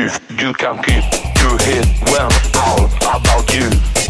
you. You can keep your head when all about you.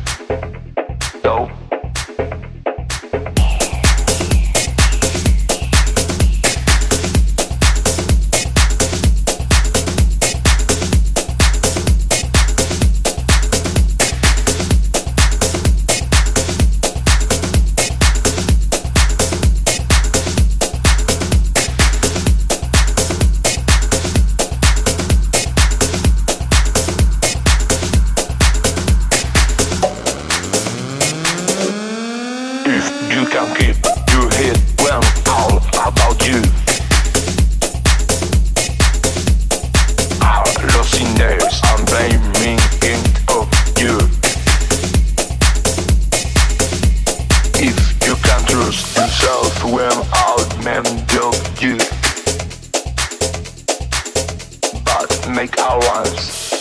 can keep your head when all about you. And blaming it you. If you can trust yourself when all men of you. But make allowance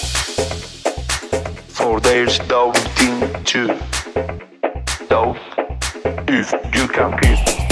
for there's team too. You can't Peace.